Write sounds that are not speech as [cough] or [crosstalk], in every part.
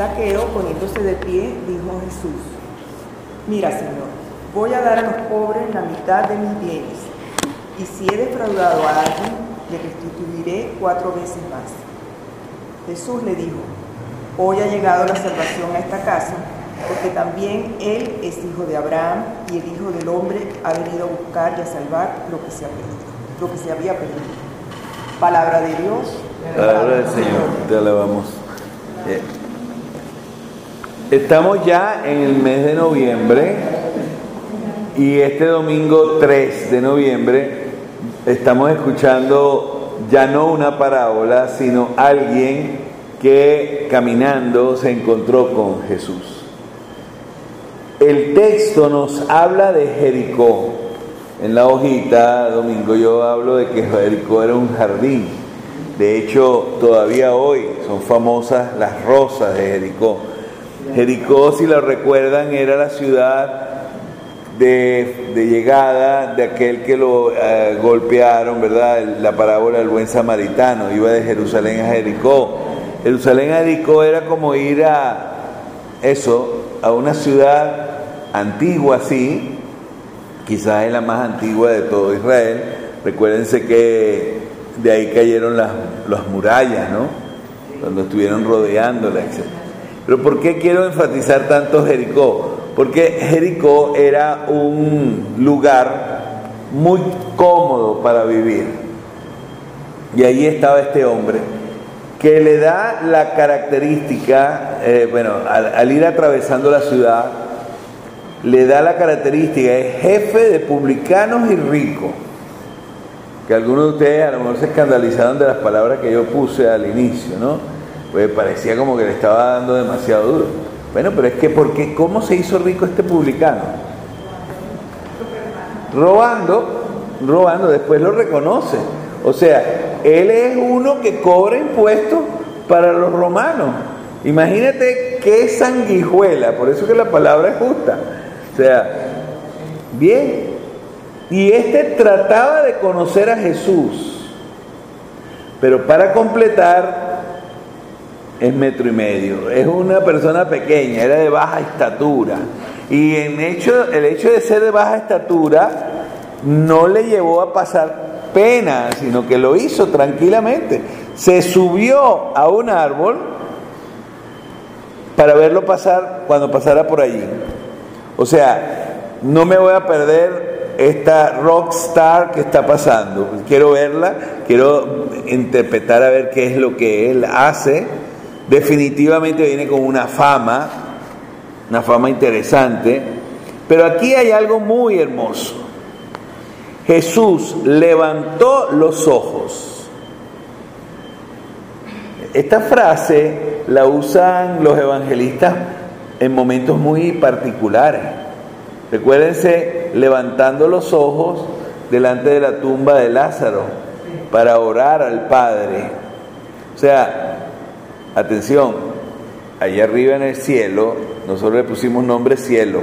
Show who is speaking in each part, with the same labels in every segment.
Speaker 1: Saqueo, poniéndose de pie, dijo Jesús, mira Señor, voy a dar a los pobres la mitad de mis bienes, y si he defraudado a alguien, le restituiré cuatro veces más. Jesús le dijo, hoy ha llegado la salvación a esta casa, porque también él es hijo de Abraham y el Hijo del Hombre ha venido a buscar y a salvar lo que se, lo que se había perdido. Palabra de Dios.
Speaker 2: Palabra del Señor, te alabamos. Eh, Estamos ya en el mes de noviembre y este domingo 3 de noviembre estamos escuchando ya no una parábola, sino alguien que caminando se encontró con Jesús. El texto nos habla de Jericó. En la hojita, domingo, yo hablo de que Jericó era un jardín. De hecho, todavía hoy son famosas las rosas de Jericó. Jericó, si lo recuerdan, era la ciudad de, llegada de aquel que lo eh, golpearon, ¿verdad? La parábola del buen samaritano, iba de Jerusalén a Jericó. Jerusalén a Jericó era como ir a eso, a una ciudad antigua, sí, quizás es la más antigua de todo Israel. Recuérdense que de ahí cayeron las, las murallas, ¿no? Cuando estuvieron rodeándola, etc. Pero ¿por qué quiero enfatizar tanto Jericó? Porque Jericó era un lugar muy cómodo para vivir. Y ahí estaba este hombre que le da la característica, eh, bueno, al, ir atravesando la ciudad, le da la característica, es jefe de publicanos y rico. Que algunos de ustedes a lo mejor se escandalizaron de las palabras que yo puse al inicio, ¿no? Pues parecía como que le estaba dando demasiado duro. Bueno, pero es que porque ¿cómo se hizo rico este publicano? Robando, robando, después lo reconoce. O sea, él es uno que cobra impuestos para los romanos. Imagínate qué sanguijuela, por eso que la palabra es justa. O sea, bien. Y este trataba de conocer a Jesús, pero para completar es metro y medio. Es una persona pequeña, era de baja estatura. Y en hecho, el hecho de ser de baja estatura no le llevó a pasar pena, sino que lo hizo tranquilamente. Se subió a un árbol para verlo pasar cuando pasara por allí. O sea, no me voy a perder esta rockstar que está pasando. Quiero verla, quiero interpretar a ver qué es lo que él hace definitivamente viene con una fama, una fama interesante, pero aquí hay algo muy hermoso. Jesús levantó los ojos. Esta frase la usan los evangelistas en momentos muy particulares. Recuérdense levantando los ojos delante de la tumba de Lázaro para orar al Padre. O sea, Atención, allá arriba en el cielo, nosotros le pusimos nombre cielo,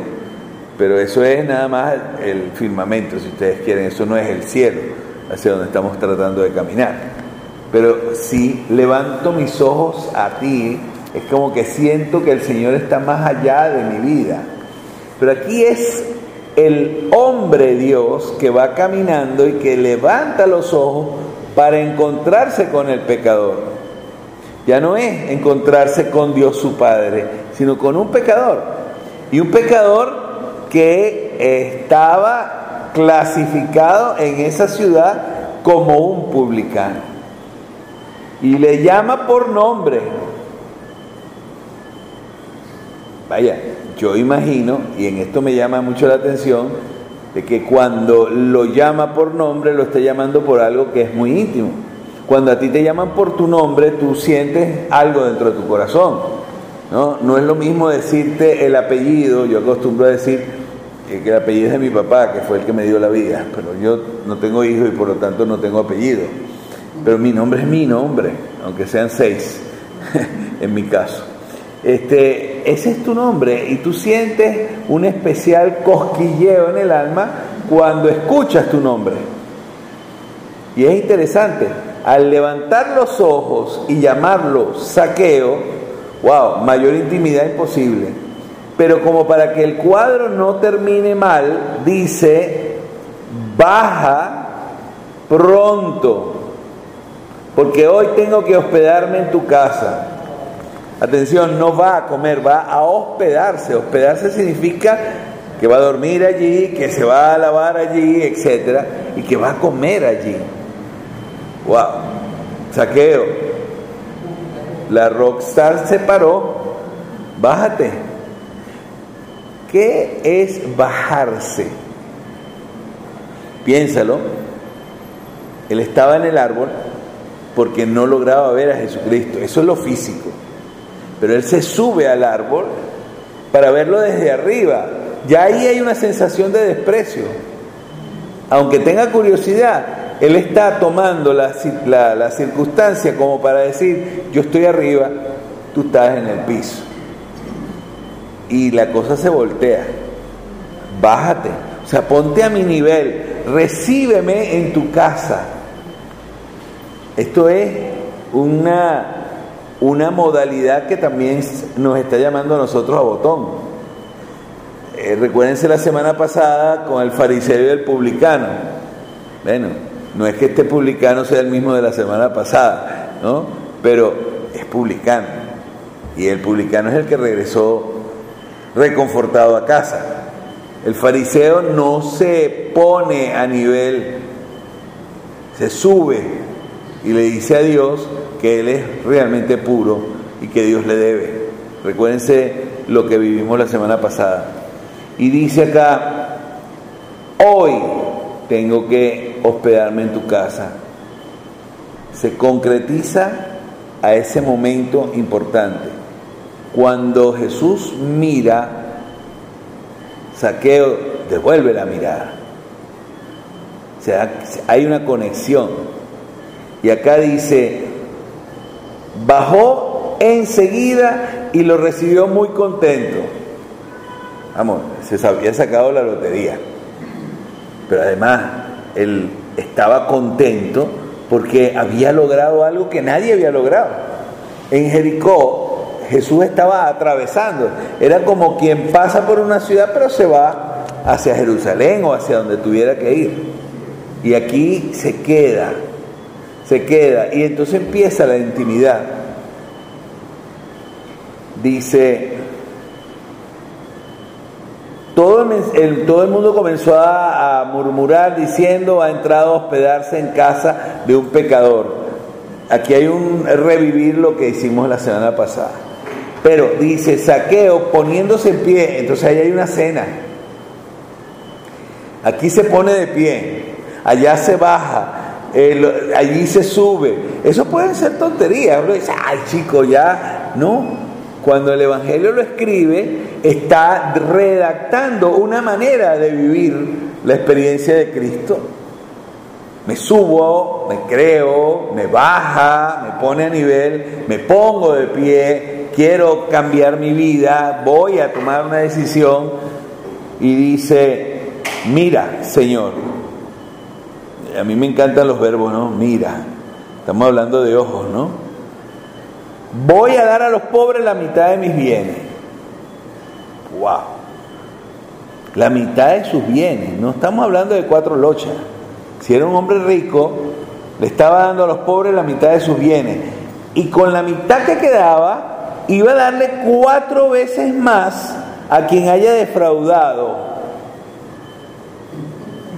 Speaker 2: pero eso es nada más el firmamento, si ustedes quieren, eso no es el cielo, hacia donde estamos tratando de caminar. Pero si levanto mis ojos a ti, es como que siento que el Señor está más allá de mi vida. Pero aquí es el hombre Dios que va caminando y que levanta los ojos para encontrarse con el pecador. Ya no es encontrarse con Dios su Padre, sino con un pecador. Y un pecador que estaba clasificado en esa ciudad como un publicano. Y le llama por nombre. Vaya, yo imagino, y en esto me llama mucho la atención, de que cuando lo llama por nombre, lo está llamando por algo que es muy íntimo. Cuando a ti te llaman por tu nombre, tú sientes algo dentro de tu corazón. ¿no? no es lo mismo decirte el apellido, yo acostumbro a decir que el apellido es de mi papá, que fue el que me dio la vida, pero yo no tengo hijos y por lo tanto no tengo apellido. Pero mi nombre es mi nombre, aunque sean seis, [laughs] en mi caso. Este, ese es tu nombre y tú sientes un especial cosquilleo en el alma cuando escuchas tu nombre. Y es interesante, al levantar los ojos y llamarlo saqueo, Wow, mayor intimidad imposible. Pero como para que el cuadro no termine mal, dice, baja pronto, porque hoy tengo que hospedarme en tu casa. Atención, no va a comer, va a hospedarse. Hospedarse significa que va a dormir allí, que se va a lavar allí, etcétera, y que va a comer allí. Wow, saqueo. La rockstar se paró, bájate. ¿Qué es bajarse? Piénsalo. Él estaba en el árbol porque no lograba ver a Jesucristo. Eso es lo físico. Pero él se sube al árbol para verlo desde arriba. Ya ahí hay una sensación de desprecio. Aunque tenga curiosidad, él está tomando la, la, circunstancia como para decir, yo estoy arriba, tú estás en el piso. Y la cosa se voltea. Bájate. O sea, ponte a mi nivel, recíbeme en tu casa. Esto es una, una modalidad que también nos está llamando a nosotros a botón. Eh, recuérdense la semana pasada con el fariseo y el publicano. Bueno, no es que este publicano sea el mismo de la semana pasada, ¿no? Pero es publicano. Y el publicano es el que regresó reconfortado a casa. El fariseo no se pone a nivel, se sube y le dice a Dios que Él es realmente puro y que Dios le debe. Recuérdense lo que vivimos la semana pasada. Y dice acá, hoy tengo que hospedarme en tu casa. Se concretiza a ese momento importante. Cuando Jesús mira Saqueo devuelve la mirada. O sea, hay una conexión. Y acá dice, bajó enseguida y lo recibió muy contento. Vamos, se había sacado la lotería. Pero además, él estaba contento porque había logrado algo que nadie había logrado. En Jericó Jesús estaba atravesando. Era como quien pasa por una ciudad pero se va hacia Jerusalén o hacia donde tuviera que ir. Y aquí se queda, se queda. Y entonces empieza la intimidad. Dice, todo el, todo el mundo comenzó a, murmurar diciendo, ha entrado a hospedarse en casa de un pecador. Aquí hay un revivir lo que hicimos la semana pasada. Pero dice saqueo poniéndose en pie, entonces ahí hay una cena. Aquí se pone de pie, allá se baja, allí se sube. Eso pueden ser tonterías. Uno dice, ay chico, ya. No, cuando el Evangelio lo escribe, está redactando una manera de vivir la experiencia de Cristo. Me subo, me creo, me baja, me pone a nivel, me pongo de pie, quiero cambiar mi vida, voy a tomar una decisión y dice, mira, Señor, a mí me encantan los verbos, ¿no? Mira, estamos hablando de ojos, ¿no? Voy a dar a los pobres la mitad de mis bienes. ¡Wow! La mitad de sus bienes, no estamos hablando de cuatro lochas. Si era un hombre rico, le estaba dando a los pobres la mitad de sus bienes. Y con la mitad que quedaba, iba a darle cuatro veces más a quien haya defraudado.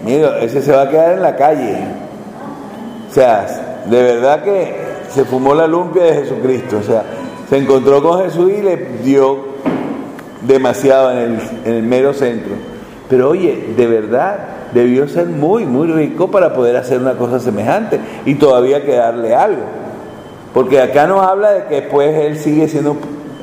Speaker 2: Mira, ese se va a quedar en la calle. O sea, de verdad que se fumó la lumpia de Jesucristo. O sea, se encontró con Jesús y le dio demasiado en el, mero centro. Pero oye, de verdad debió ser muy, muy rico para poder hacer una cosa semejante y todavía quedarle algo. Porque acá no habla de que después él sigue siendo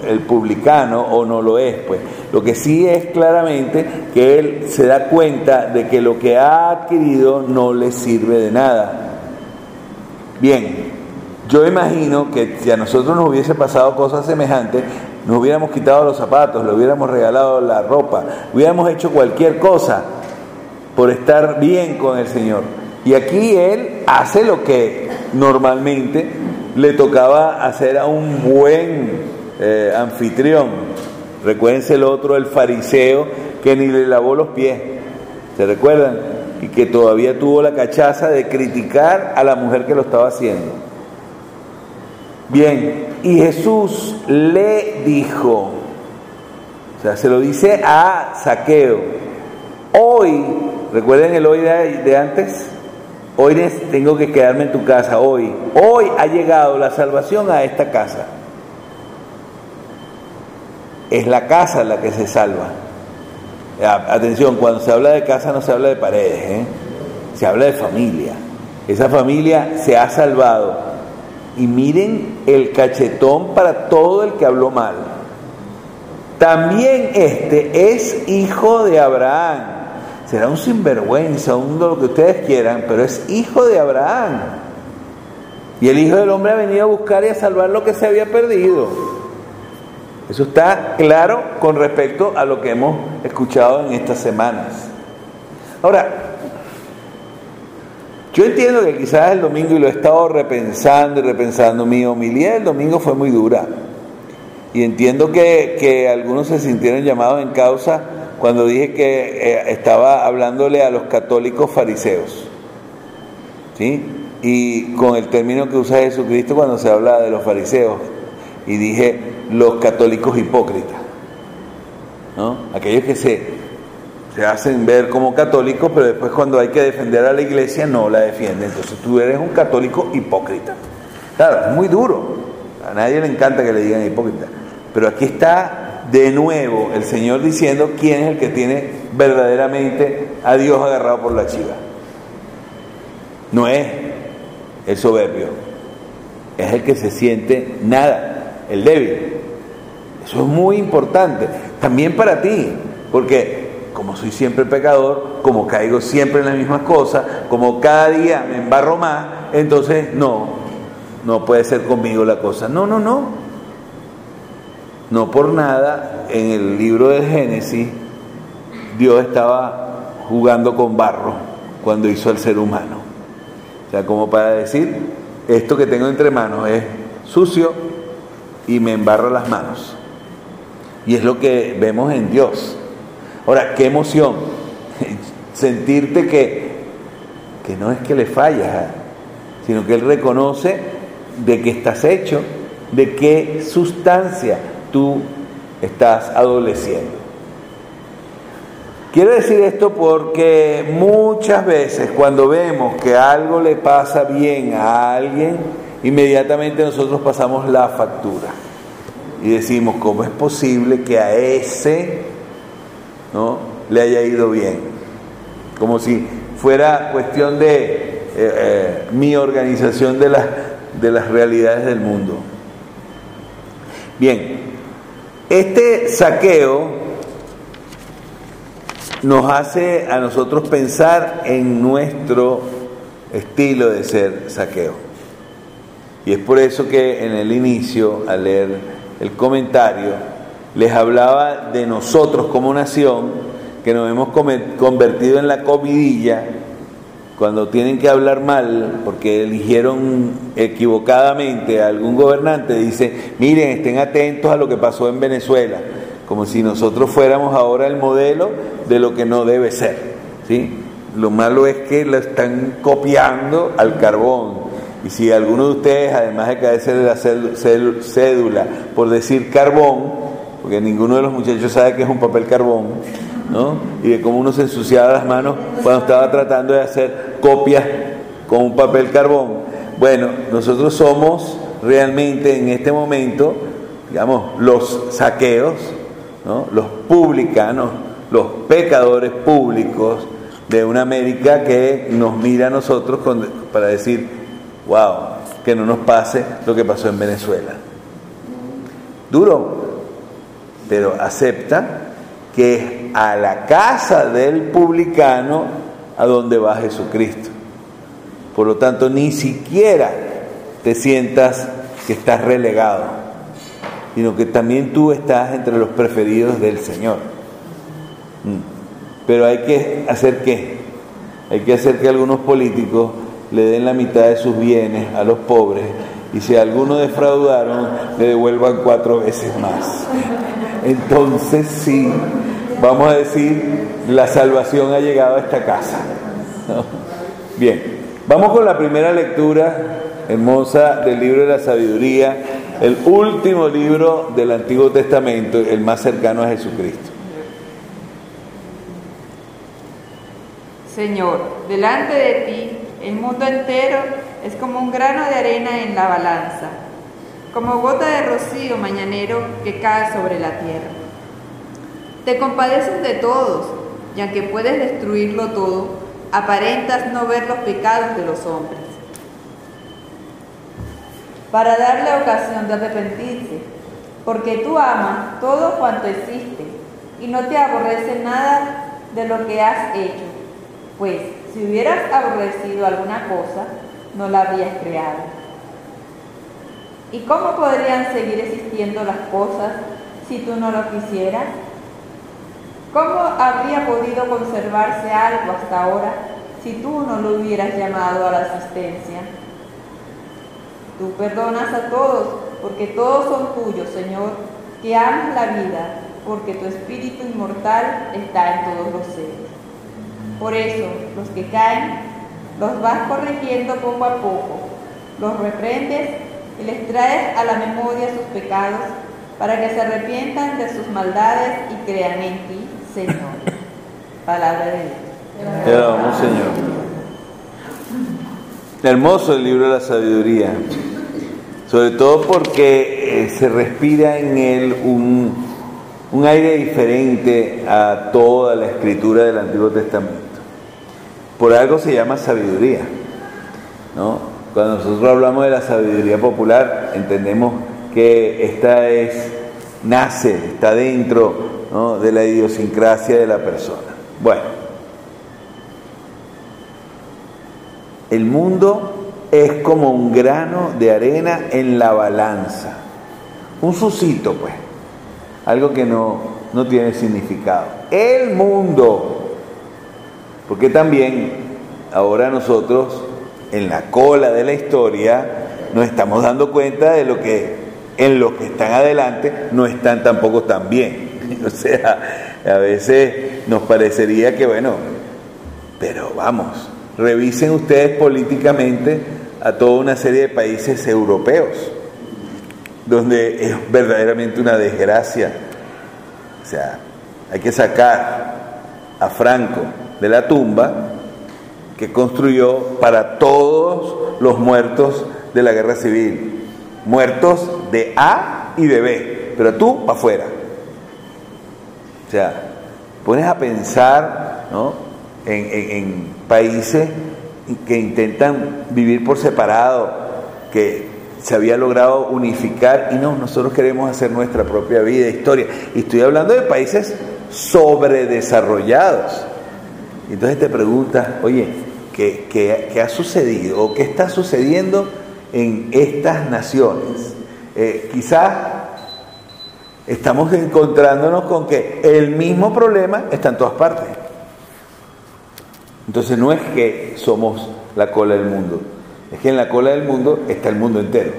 Speaker 2: el publicano o no lo es, pues. Lo que sí es claramente que él se da cuenta de que lo que ha adquirido no le sirve de nada. Bien, yo imagino que si a nosotros nos hubiese pasado cosas semejantes, nos hubiéramos quitado los zapatos, le hubiéramos regalado la ropa, hubiéramos hecho cualquier cosa por estar bien con el Señor. Y aquí él hace lo que normalmente le tocaba hacer a un buen eh, anfitrión. Recuérdense el otro, el fariseo, que ni le lavó los pies. ¿Se recuerdan? Y que todavía tuvo la cachaza de criticar a la mujer que lo estaba haciendo. Bien, y Jesús le dijo, o sea, se lo dice a Saqueo, hoy, recuerden el hoy de, antes, hoy tengo que quedarme en tu casa, hoy, hoy ha llegado la salvación a esta casa. Es la casa la que se salva. Atención, cuando se habla de casa no se habla de paredes, ¿eh? se habla de familia. Esa familia se ha salvado. Y miren el cachetón para todo el que habló mal. También este es hijo de Abraham. Será un sinvergüenza, un lo que ustedes quieran, pero es hijo de Abraham. Y el Hijo del Hombre ha venido a buscar y a salvar lo que se había perdido. Eso está claro con respecto a lo que hemos escuchado en estas semanas. Ahora, yo entiendo que quizás el domingo, y lo he estado repensando y repensando, mi homilía del domingo fue muy dura. Y entiendo que, algunos se sintieron llamados en causa cuando dije que eh, estaba hablándole a los católicos fariseos. ¿Sí? Y con el término que usa Jesucristo cuando se habla de los fariseos. Y dije los católicos hipócritas. ¿no? Aquellos que se, se hacen ver como católicos, pero después cuando hay que defender a la iglesia no la defienden. Entonces tú eres un católico hipócrita. Claro, es muy duro. A nadie le encanta que le digan hipócrita. Pero aquí está de nuevo el Señor diciendo quién es el que tiene verdaderamente a Dios agarrado por la chiva. No es el soberbio, es el que se siente nada, el débil. Eso es muy importante, también para ti, porque como soy siempre pecador, como caigo siempre en las mismas cosas, como cada día me embarro más, entonces no, no puede ser conmigo la cosa. No, no, no. No por nada en el libro de Génesis Dios estaba jugando con barro cuando hizo al ser humano. O sea, como para decir, esto que tengo entre manos es sucio y me embarro las manos. Y es lo que vemos en Dios. Ahora, qué emoción [laughs] sentirte que, que no es que le fallas, ¿eh? sino que Él reconoce de qué estás hecho, de qué sustancia tú estás adoleciendo. Quiero decir esto porque muchas veces cuando vemos que algo le pasa bien a alguien, inmediatamente nosotros pasamos la factura y decimos, ¿cómo es posible que a ese ¿no? le haya ido bien? Como si fuera cuestión de eh, eh, mi organización de, de las realidades del mundo. Bien, este saqueo nos hace a nosotros pensar en nuestro estilo de ser saqueo. Y es por eso que en el inicio, al leer el comentario, les hablaba de nosotros como nación, que nos hemos convertido en la comidilla cuando tienen que hablar mal, porque eligieron equivocadamente a algún gobernante, dice, miren, estén atentos a lo que pasó en Venezuela, como si nosotros fuéramos ahora el modelo de lo que no debe ser. ¿sí? Lo malo es que lo están copiando al carbón. Y si alguno de ustedes, además de caerse de la cédula por decir carbón, porque ninguno de los muchachos sabe que es un papel carbón, y de cómo uno se ensuciaba las manos cuando estaba tratando de hacer copias con un papel carbón. Bueno, nosotros somos realmente en este momento, digamos, los saqueos, los publicanos, los pecadores públicos de una América que nos mira a nosotros para decir, wow, que no nos pase lo que pasó en Venezuela. Duro, pero acepta que es a la casa del publicano a donde va Jesucristo. Por lo tanto, ni siquiera te sientas que estás relegado, sino que también tú estás entre los preferidos del Señor. Mm. Pero hay que hacer qué? Hay que hacer que algunos políticos le den la mitad de sus bienes a los pobres y si alguno defraudaron, le devuelvan cuatro veces más. Entonces sí, vamos a decir, la salvación ha llegado a esta casa. Bien, vamos con la primera lectura hermosa del libro de la sabiduría, el último libro del Antiguo Testamento, el más cercano a Jesucristo.
Speaker 3: Señor, delante de ti el mundo entero es como un grano de arena en la balanza, como gota de rocío mañanero que cae sobre la tierra. Te compadeces de todos, y aunque puedes destruirlo todo, aparentas no ver los pecados de los hombres. Para darle ocasión de arrepentirse, porque tú amas todo cuanto existe y no te aborrece nada de lo que has hecho pues si hubieras aborrecido alguna cosa, no la habrías creado. ¿Y cómo podrían seguir existiendo las cosas si tú no lo quisieras? ¿Cómo habría podido conservarse algo hasta ahora si tú no lo hubieras llamado a la asistencia? Tú perdonas a todos, porque todos son tuyos, Señor, que amas la vida, porque tu espíritu inmortal está en todos los seres. Por eso, los que caen, los vas corrigiendo poco a poco, los reprendes y les traes a la memoria sus pecados para que se arrepientan de sus maldades y crean en ti, Señor. Palabra de Dios.
Speaker 2: Te damos, Señor. Hermoso el libro de la sabiduría, sobre todo porque eh, se respira en él un, un aire diferente a toda la escritura del Antiguo Testamento. Por algo se llama sabiduría. ¿no? Cuando nosotros hablamos de la sabiduría popular, entendemos que esta es, nace, está dentro de la idiosincrasia de la persona. Bueno, el mundo es como un grano de arena en la balanza. Un susito, pues. Algo que no, no tiene significado. El mundo porque también ahora nosotros, en la cola de la historia, nos estamos dando cuenta de lo que en los que están adelante no están tampoco tan bien. [laughs] O sea, a veces nos parecería que, bueno, pero vamos, revisen ustedes políticamente a toda una serie de países europeos, donde es verdaderamente una desgracia. O sea, hay que sacar a Franco, de la tumba que construyó para todos los muertos de la guerra civil. Muertos de A y de B, pero tú para afuera. O sea, pones a pensar en, países que intentan vivir por separado, que se había logrado unificar y no, nosotros queremos hacer nuestra propia vida, historia. Y estoy hablando de países sobredesarrollados entonces te preguntas, oye, ¿qué, ha sucedido o qué está sucediendo en estas naciones? Eh, quizás estamos encontrándonos con que el mismo problema está en todas partes. Entonces no es que somos la cola del mundo, es que en la cola del mundo está el mundo entero.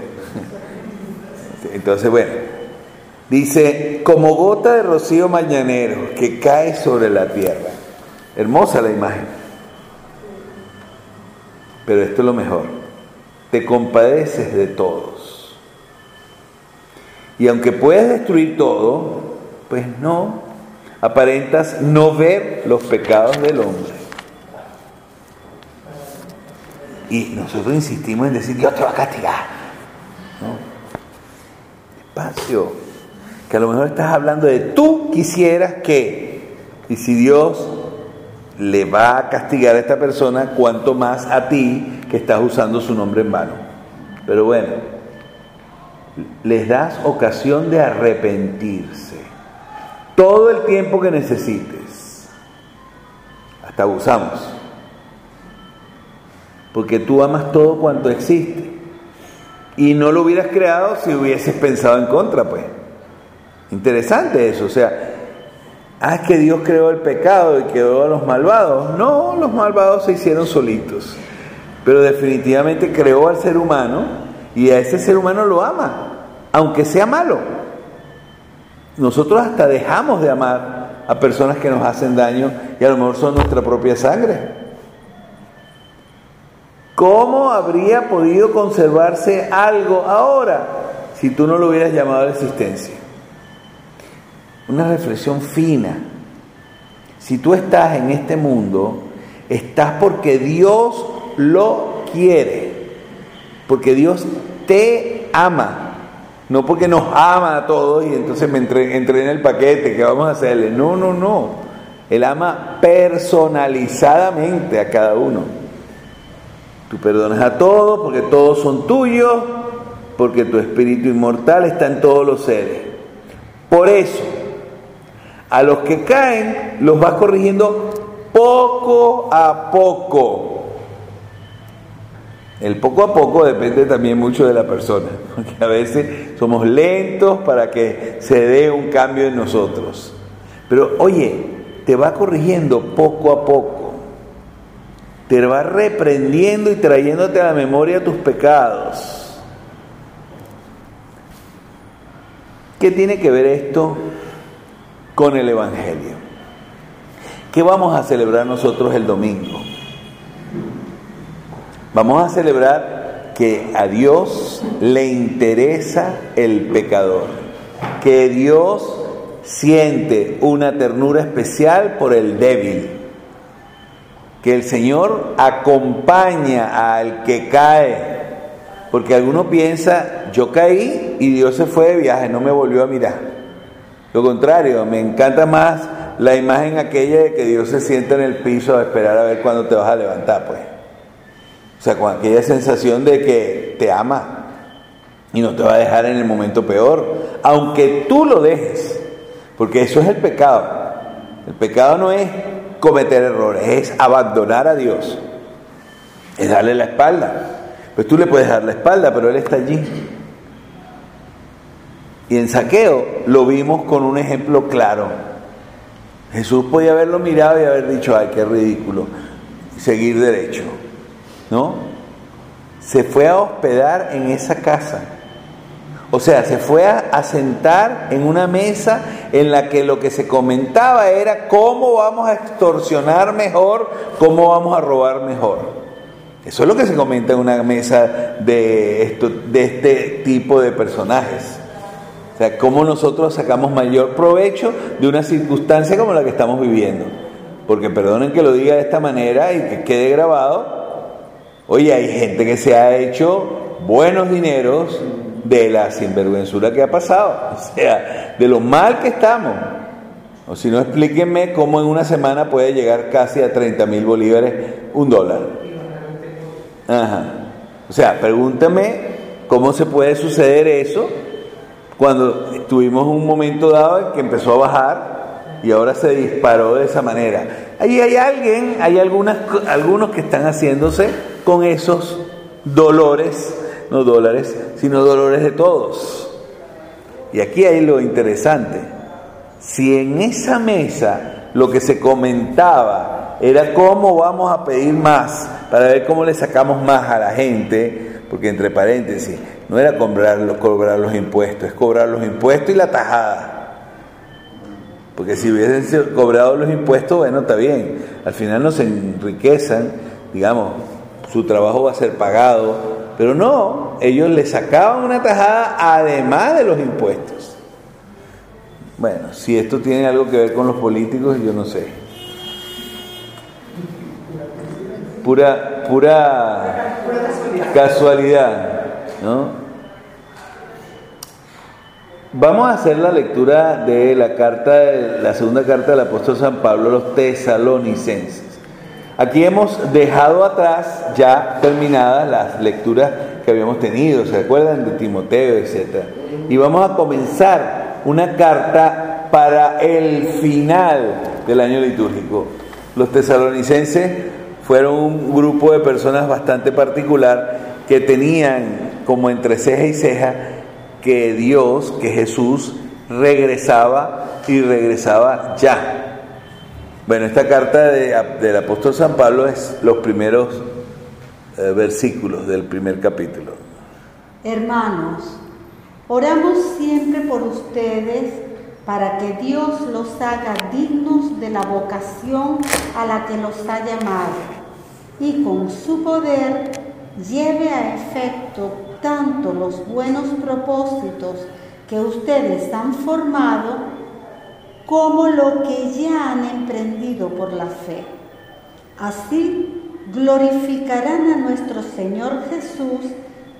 Speaker 2: Entonces, bueno, dice, como gota de rocío mañanero que cae sobre la tierra. Hermosa la imagen. Pero esto es lo mejor. Te compadeces de todos. Y aunque puedes destruir todo, pues no, aparentas no ver los pecados del hombre. Y nosotros insistimos en decir, Dios te va a castigar. ¿No? Que a lo mejor estás hablando de tú quisieras que. Y si Dios le va a castigar a esta persona, cuanto más a ti que estás usando su nombre en vano. Pero bueno, les das ocasión de arrepentirse todo el tiempo que necesites. Hasta abusamos. Porque tú amas todo cuanto existe. Y no lo hubieras creado si hubieses pensado en contra, pues. Interesante eso. O sea, Ah, que Dios creó el pecado y creó a los malvados. No, los malvados se hicieron solitos. Pero definitivamente creó al ser humano y a ese ser humano lo ama, aunque sea malo. Nosotros hasta dejamos de amar a personas que nos hacen daño y a lo mejor son nuestra propia sangre. ¿Cómo habría podido conservarse algo ahora si tú no lo hubieras llamado a la existencia? Una reflexión fina. Si tú estás en este mundo, estás porque Dios lo quiere, porque Dios te ama, no porque nos ama a todos y entonces me entré, en el paquete, ¿qué vamos a hacerle? No, no, no. Él ama personalizadamente a cada uno. Tú perdonas a todos porque todos son tuyos, porque tu espíritu inmortal está en todos los seres. Por eso, a los que caen los vas corrigiendo poco a poco. El poco a poco depende también mucho de la persona, [laughs] porque a veces somos lentos para que se dé un cambio en nosotros. Pero oye, te va corrigiendo poco a poco, te va reprendiendo y trayéndote a la memoria tus pecados. ¿Qué tiene que ver esto con el Evangelio? ¿Qué vamos a celebrar nosotros el domingo? Vamos a celebrar que a Dios le interesa el pecador, que Dios siente una ternura especial por el débil, que el Señor acompaña al que cae, porque alguno piensa, yo caí y Dios se fue de viaje, no me volvió a mirar. Lo contrario, me encanta más la imagen aquella de que Dios se sienta en el piso a esperar a ver cuándo te vas a levantar, pues. O sea, con aquella sensación de que te ama y no te va a dejar en el momento peor, aunque tú lo dejes, porque eso es el pecado. El pecado no es cometer errores, es abandonar a Dios, es darle la espalda. Pues tú le puedes dar la espalda, pero Él está allí. Y en saqueo lo vimos con un ejemplo claro. Jesús podía haberlo mirado y haber dicho, ay, qué ridículo, seguir derecho. ¿no? Se fue a hospedar en esa casa. O sea, se fue a, sentar en una mesa en la que lo que se comentaba era cómo vamos a extorsionar mejor, cómo vamos a robar mejor. Eso es lo que se comenta en una mesa de, esto, de este tipo de personajes. O sea, cómo nosotros sacamos mayor provecho de una circunstancia como la que estamos viviendo. Porque perdonen que lo diga de esta manera y que quede grabado, Oye, hay gente que se ha hecho buenos dineros de la sinvergüenzura que ha pasado, [laughs] o sea, de lo mal que estamos. O si no, explíquenme cómo en una semana puede llegar casi a 30 mil bolívares un dólar. Ajá. O sea, pregúntame cómo se puede suceder eso cuando tuvimos un momento dado en que empezó a bajar y ahora se disparó de esa manera. Ahí hay alguien, hay algunas, algunos que están haciéndose con esos dolores, no dólares, sino dolores de todos. Y aquí hay lo interesante. Si en esa mesa lo que se comentaba era cómo vamos a pedir más, para ver cómo le sacamos más a la gente, porque entre paréntesis, no era cobrar, los impuestos, es cobrar los impuestos y la tajada. Porque si hubiesen cobrado los impuestos, bueno, está bien. Al final no se enriquezan, digamos, su trabajo va a ser pagado. Pero no, ellos le sacaban una tajada además de los impuestos. Bueno, si esto tiene algo que ver con los políticos, yo no sé. Pura, pura casualidad, ¿no? Vamos a hacer la lectura de la carta, la segunda carta del apóstol San Pablo a los tesalonicenses. Aquí hemos dejado atrás ya terminadas las lecturas que habíamos tenido, ¿se acuerdan? De Timoteo, etc. Y vamos a comenzar una carta para el final del año litúrgico. Los tesalonicenses fueron un grupo de personas bastante particular que tenían como entre ceja y ceja que Dios, que Jesús regresaba y regresaba ya. Bueno, esta carta del apóstol San Pablo es los primeros eh, versículos del primer capítulo.
Speaker 4: Hermanos, oramos siempre por ustedes para que Dios los haga dignos de la vocación a la que los ha llamado y con su poder lleve a efecto tanto los buenos propósitos que ustedes han formado como lo que ya han emprendido por la fe. Así glorificarán a nuestro Señor Jesús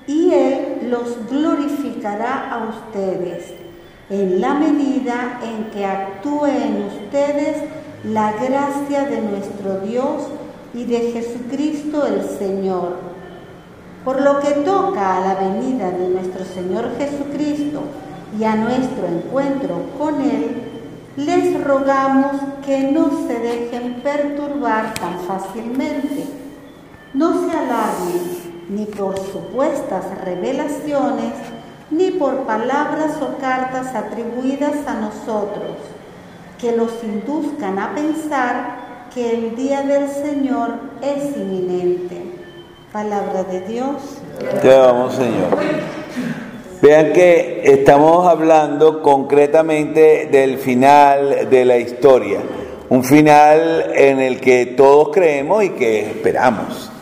Speaker 4: y Él los glorificará a ustedes en la medida en que actúe en ustedes la gracia de nuestro Dios y de Jesucristo el Señor. Por lo que toca a la venida de nuestro Señor Jesucristo y a nuestro encuentro con Él, les rogamos que no se dejen perturbar tan fácilmente. No se alarmen ni por supuestas revelaciones, ni por palabras o cartas atribuidas a nosotros, que los induzcan a pensar que el día del Señor es inminente. Palabra de Dios.
Speaker 2: Te vamos, Señor. Vean que estamos hablando concretamente del final de la historia, un final en el que todos creemos y que esperamos.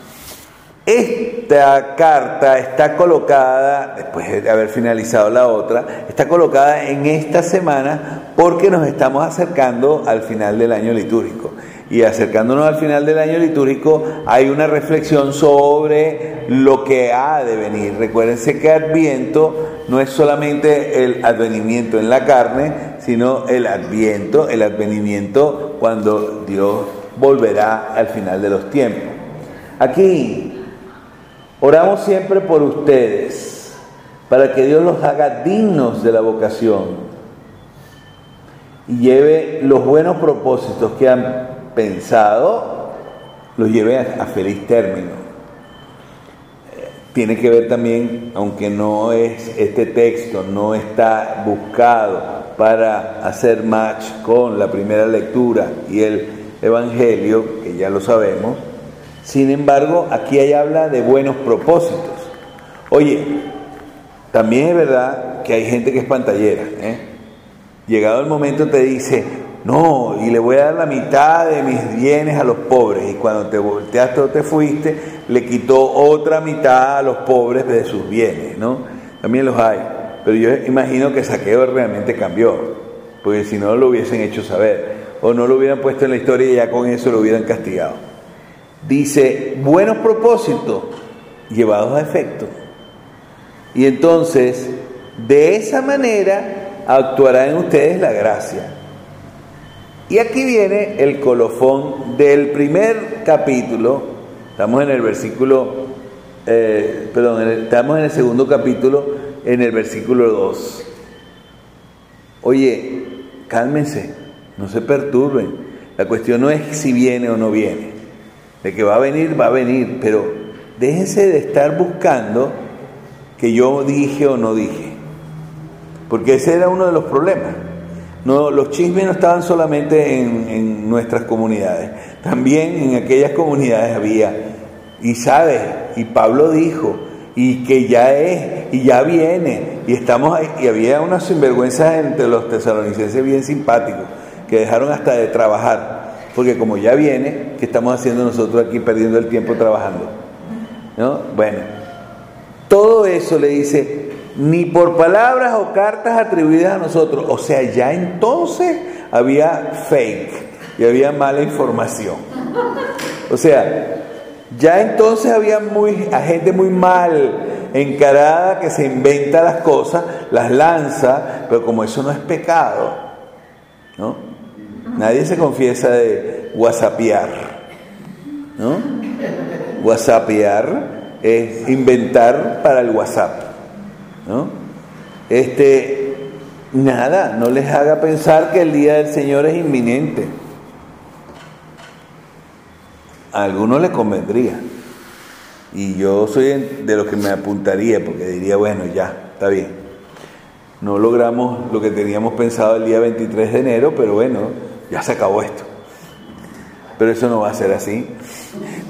Speaker 2: Esta carta está colocada, después de haber finalizado la otra, está colocada en esta semana porque nos estamos acercando al final del año litúrgico. Y acercándonos al final del año litúrgico hay una reflexión sobre lo que ha de venir. Recuérdense que Adviento no es solamente el advenimiento en la carne, sino el Adviento, el advenimiento cuando Dios volverá al final de los tiempos. Aquí Oramos siempre por ustedes, para que Dios los haga dignos de la vocación y lleve los buenos propósitos que han pensado, los lleve a, feliz término. Tiene que ver también, aunque no es este texto, no está buscado para hacer match con la primera lectura y el Evangelio, que ya lo sabemos, sin embargo, aquí hay habla de buenos propósitos. Oye, también es verdad que hay gente que es pantallera. ¿eh? Llegado el momento te dice, no, y le voy a dar la mitad de mis bienes a los pobres. Y cuando te volteaste o te fuiste, le quitó otra mitad a los pobres de sus bienes, ¿no? También los hay. Pero yo imagino que Saqueo realmente cambió, porque si no lo hubiesen hecho saber, o no lo hubieran puesto en la historia y ya con eso lo hubieran castigado. Dice, buenos propósitos llevados a efecto. Y entonces, de esa manera actuará en ustedes la gracia. Y aquí viene el colofón del primer capítulo, estamos en el versículo, eh, perdón, estamos en el segundo capítulo, en el versículo 2. Oye, cálmense, no se perturben. La cuestión no es si viene o no viene. De que va a venir, va a venir, pero déjense de estar buscando que yo dije o no dije. Porque ese era uno de los problemas. No, los chismes no estaban solamente en, nuestras comunidades, también en aquellas comunidades había. Y sabes, y Pablo dijo, y que ya es, y ya viene, y estamos ahí, y había unas sinvergüenzas entre los tesalonicenses bien simpáticos, que dejaron hasta de trabajar porque como ya viene, ¿qué estamos haciendo nosotros aquí perdiendo el tiempo trabajando? ¿No? Bueno, todo eso le dice, ni por palabras o cartas atribuidas a nosotros, o sea, ya entonces había fake y había mala información. O sea, ya entonces había muy, gente muy mal encarada que se inventa las cosas, las lanza, pero como eso no es pecado, ¿no? Nadie se confiesa de whatsappear, ¿no? Whatsappear es inventar para el WhatsApp, ¿no? Este, nada, no les haga pensar que el día del Señor es inminente. A algunos les convendría. Y yo soy de los que me apuntaría porque diría, bueno, ya, está bien. No logramos lo que teníamos pensado el día 23 de enero, pero bueno, ya se acabó esto. Pero eso no va a ser así.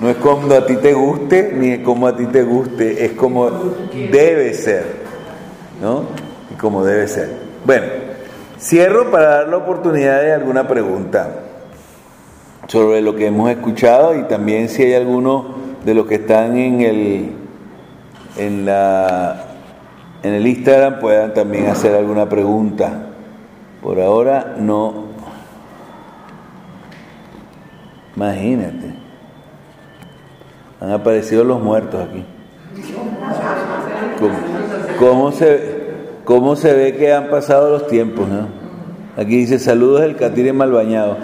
Speaker 2: No es como a ti te guste, ni es como a ti te guste, es como debe ser, ¿no? Y como debe ser. Bueno, cierro para dar la oportunidad de alguna pregunta sobre lo que hemos escuchado y también si hay alguno de los que están en el en la en el Instagram puedan también hacer alguna pregunta. Por ahora no. Imagínate. Han aparecido los muertos aquí. ¿Cómo, se, cómo se ve que han pasado los tiempos? ¿no? Aquí dice saludos del catire mal bañado.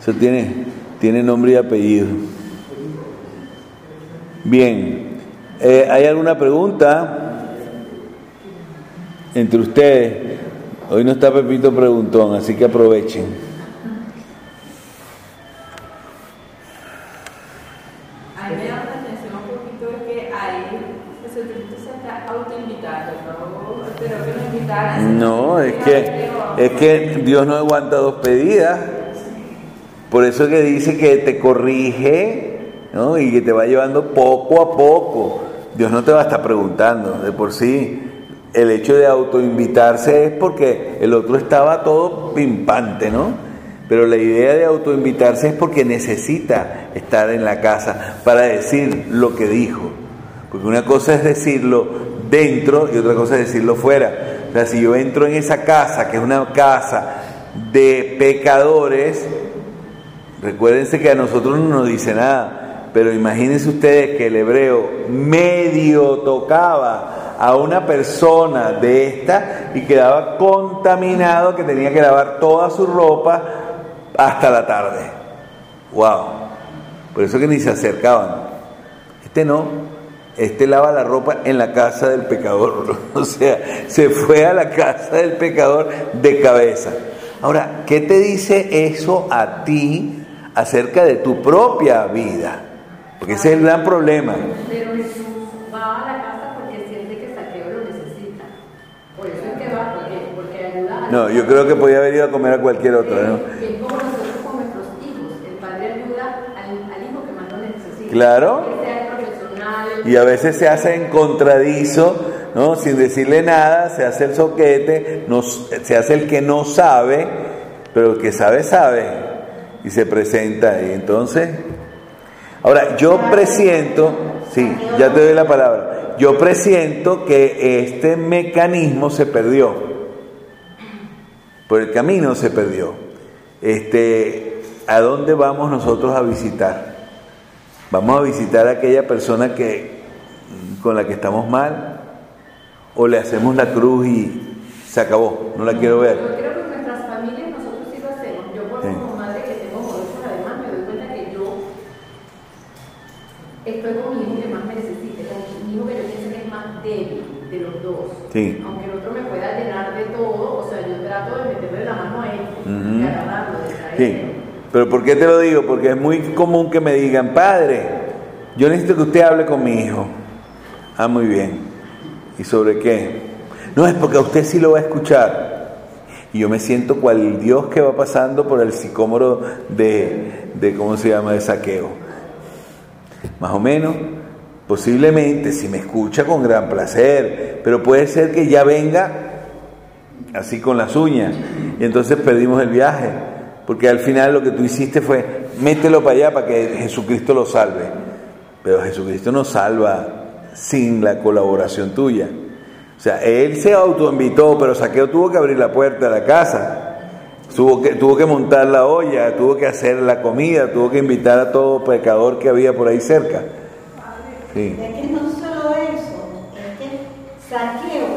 Speaker 2: Eso tiene, tiene nombre y apellido. Bien, eh, ¿hay alguna pregunta entre ustedes? Hoy no está Pepito Preguntón, así que aprovechen.
Speaker 3: A mí me llama la atención un poquito que ahí Jesucristo se está autoinvitando, ¿no? Pero que no invitaran.
Speaker 2: Es que, es que Dios no aguanta dos pedidas. Por eso es que dice que te corrige ¿no? y que te va llevando poco a poco. Dios no te va a estar preguntando de por sí. El hecho de autoinvitarse es porque el otro estaba todo pimpante, ¿no? Pero la idea de autoinvitarse es porque necesita estar en la casa para decir lo que dijo. Porque una cosa es decirlo dentro y otra cosa es decirlo fuera. O sea, si yo entro en esa casa, que es una casa de pecadores, recuérdense que a nosotros no nos dice nada, pero imagínense ustedes que el hebreo medio tocaba a una persona de esta y quedaba contaminado, que tenía que lavar toda su ropa hasta la tarde. ¡Wow! Por eso que ni se acercaban. Este no, este lava la ropa en la casa del pecador. [laughs] O sea, se fue a la casa del pecador de cabeza. Ahora, ¿qué te dice eso a ti acerca de tu propia vida? Porque ese es el gran problema.
Speaker 5: Pero Jesús va a la casa porque siente que Saqueo lo necesita. Por eso es que va, porque, porque ayuda a...
Speaker 2: No, yo creo que podía haber ido a comer a cualquier otro, ¿no?
Speaker 5: Es como nosotros con nuestros hijos. El padre ayuda al, al hijo que más lo necesita.
Speaker 2: Claro.
Speaker 5: Que sea el profesional.
Speaker 2: Y a veces se hace en contradizo, ¿no? Sin decirle nada, se hace el soquete, no- se hace el que no sabe, pero el que sabe, sabe. Y se presenta. Y entonces, ahora, yo presiento, sí, ya te doy la palabra, yo presiento que este mecanismo se perdió. Por el camino se perdió. Este, ¿A dónde vamos nosotros a visitar? ¿Vamos a visitar a aquella persona que, con la que estamos mal? ¿O le hacemos la cruz y se acabó? No la quiero
Speaker 5: Yo
Speaker 2: ver.
Speaker 5: creo que nuestras familias nosotros sí lo hacemos. Yo por
Speaker 2: Sí.
Speaker 5: como madre que tengo modestos además me doy cuenta que yo estoy con mi hijo que más me necesite, con mi hijo que yo pienso que es más débil de los dos.
Speaker 2: Sí.
Speaker 5: Aunque el otro me pueda llenar de todo, o sea, yo trato de meterle la mano a él,
Speaker 2: Ujú.
Speaker 5: de agarrarlo, de traerlo.
Speaker 2: Sí. Pero ¿por qué te lo digo? Porque es muy común que me digan, padre, yo necesito que usted hable con mi hijo. Ah, muy bien. ¿Y sobre qué? No, es porque a usted sí lo va a escuchar. Y yo me siento cual Dios que va pasando por el sicómoro de, de ¿cómo se llama?, de saqueo. Más o menos, posiblemente, si me escucha con gran placer, pero puede ser que ya venga así con las uñas. Y entonces perdimos el viaje. Porque al final lo que tú hiciste fue, mételo para allá para que Jesucristo lo salve. Pero Jesucristo no salva sin la colaboración tuya. O sea, él se autoinvitó, pero Saqueo tuvo que abrir la puerta de la casa. Tuvo que, tuvo que montar la olla, tuvo que hacer la comida, tuvo que invitar a todo pecador que había por ahí cerca. Sí.
Speaker 4: Es que no solo eso, es que Saqueo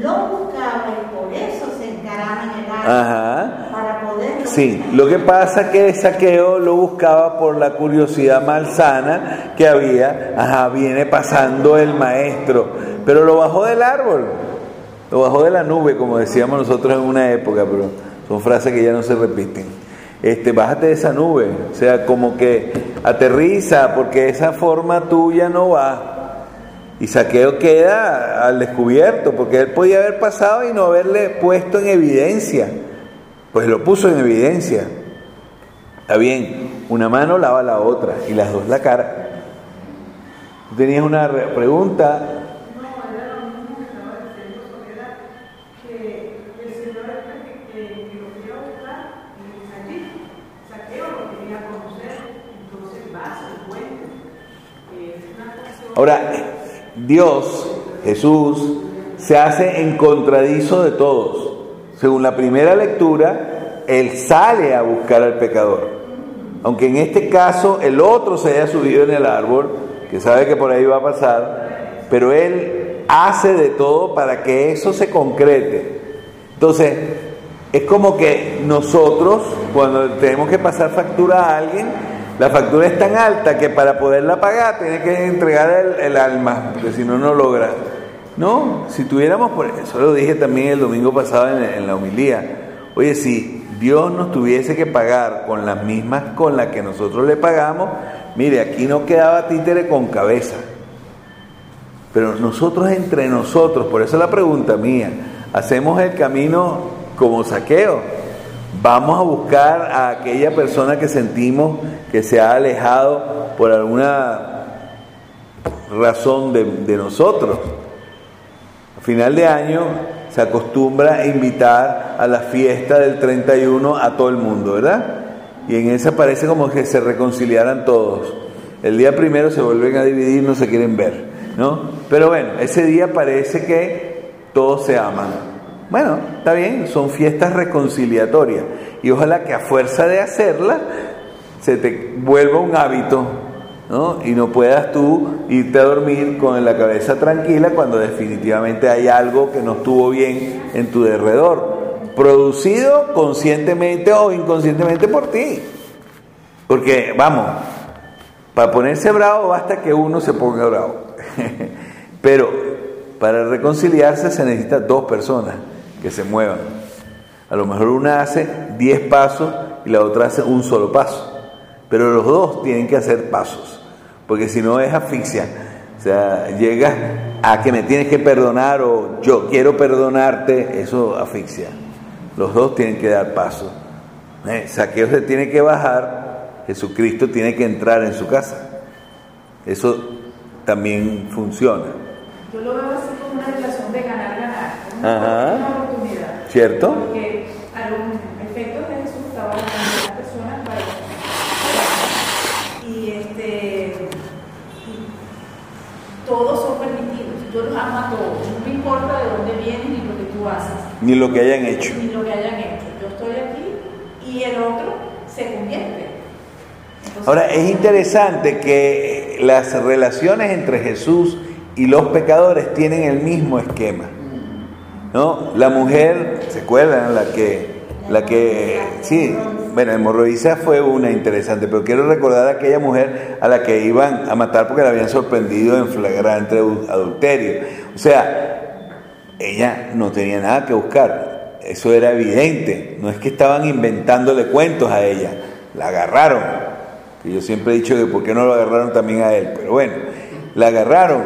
Speaker 4: lo buscaba y por eso se encaraba en el árbol
Speaker 2: Ajá. Sí, lo que pasa que Saqueo lo buscaba por la curiosidad malsana que había, ajá, viene pasando el maestro, pero lo bajó del árbol, lo bajó de la nube, como decíamos nosotros en una época, pero son frases que ya no se repiten. Este, bájate de esa nube, o sea, como que aterriza, porque esa forma tuya no va. Y Saqueo queda al descubierto, porque él podía haber pasado y no haberle puesto en evidencia. Pues lo puso en evidencia. Está bien, una mano lava la otra y las dos la cara. ¿Tenías una re- pregunta?
Speaker 6: No, era lo mismo que estaba diciendo Soledad, que el Señor es que, que, que lo fui a buscar y es allí. Saqueo lo quería conocer, entonces va, se lo cuenta. Es una cuestión.
Speaker 2: Ahora, Dios, Jesús, se hace en contradizo de todos. Según la primera lectura, Él sale a buscar al pecador. Aunque en este caso el otro se haya subido en el árbol, que sabe que por ahí va a pasar, pero Él hace de todo para que eso se concrete. Entonces, es como que nosotros, cuando tenemos que pasar factura a alguien, la factura es tan alta que para poderla pagar tiene que entregar el, alma, porque si no, no logra. No, si tuviéramos, por eso lo dije también el domingo pasado en, la homilía, oye, si Dios nos tuviese que pagar con las mismas con las que nosotros le pagamos, mire, aquí no quedaba títere con cabeza. Pero nosotros entre nosotros, por eso la pregunta mía, hacemos el camino como saqueo. Vamos a buscar a aquella persona que sentimos que se ha alejado por alguna razón de nosotros. Final de año se acostumbra a invitar a la fiesta del 31 a todo el mundo, ¿verdad? Y en esa parece como que se reconciliaran todos. El día primero se vuelven a dividir, no se quieren ver, ¿no? Pero bueno, ese día parece que todos se aman. Bueno, está bien, son fiestas reconciliatorias. Y ojalá que a fuerza de hacerla se te vuelva un hábito, Y no puedas tú irte a dormir con la cabeza tranquila cuando definitivamente hay algo que no estuvo bien en tu derredor, producido conscientemente o inconscientemente por ti. Porque, vamos, para ponerse bravo basta que uno se ponga bravo. [laughs] Pero para reconciliarse se necesitan dos personas que se muevan. A lo mejor una hace 10 pasos y la otra hace un solo paso. Pero los dos tienen que hacer pasos, porque si no es asfixia. O sea, llega a que me tienes que perdonar o yo quiero perdonarte, eso asfixia. Los dos tienen que dar pasos. Eh, Saqueo se tiene que bajar, Jesucristo tiene que entrar en su casa. Eso también funciona.
Speaker 5: Yo lo veo así como una relación de ganar-ganar,
Speaker 2: Ajá.
Speaker 5: una oportunidad.
Speaker 2: ¿Cierto?
Speaker 5: Porque a los efectos de Jesús estaba buscando a las personas para y este y todos son a todos. No me importa de dónde vienen ni lo que tú haces,
Speaker 2: Ni lo que hayan hecho.
Speaker 5: ni lo que hayan hecho. Yo estoy aquí y el otro se convierte. Entonces,
Speaker 2: Ahora, es interesante que las relaciones entre Jesús y los pecadores tienen el mismo esquema. ¿No? La mujer, ¿se acuerdan? La que, la que, sí, bueno, hemorroísa fue una interesante, pero quiero recordar a aquella mujer a la que iban a matar porque la habían sorprendido en flagrante adulterio. O sea, ella no tenía nada que buscar, eso era evidente, no es que estaban inventándole cuentos a ella, la agarraron. Que yo siempre he dicho que por qué no lo agarraron también a él, pero bueno, la agarraron.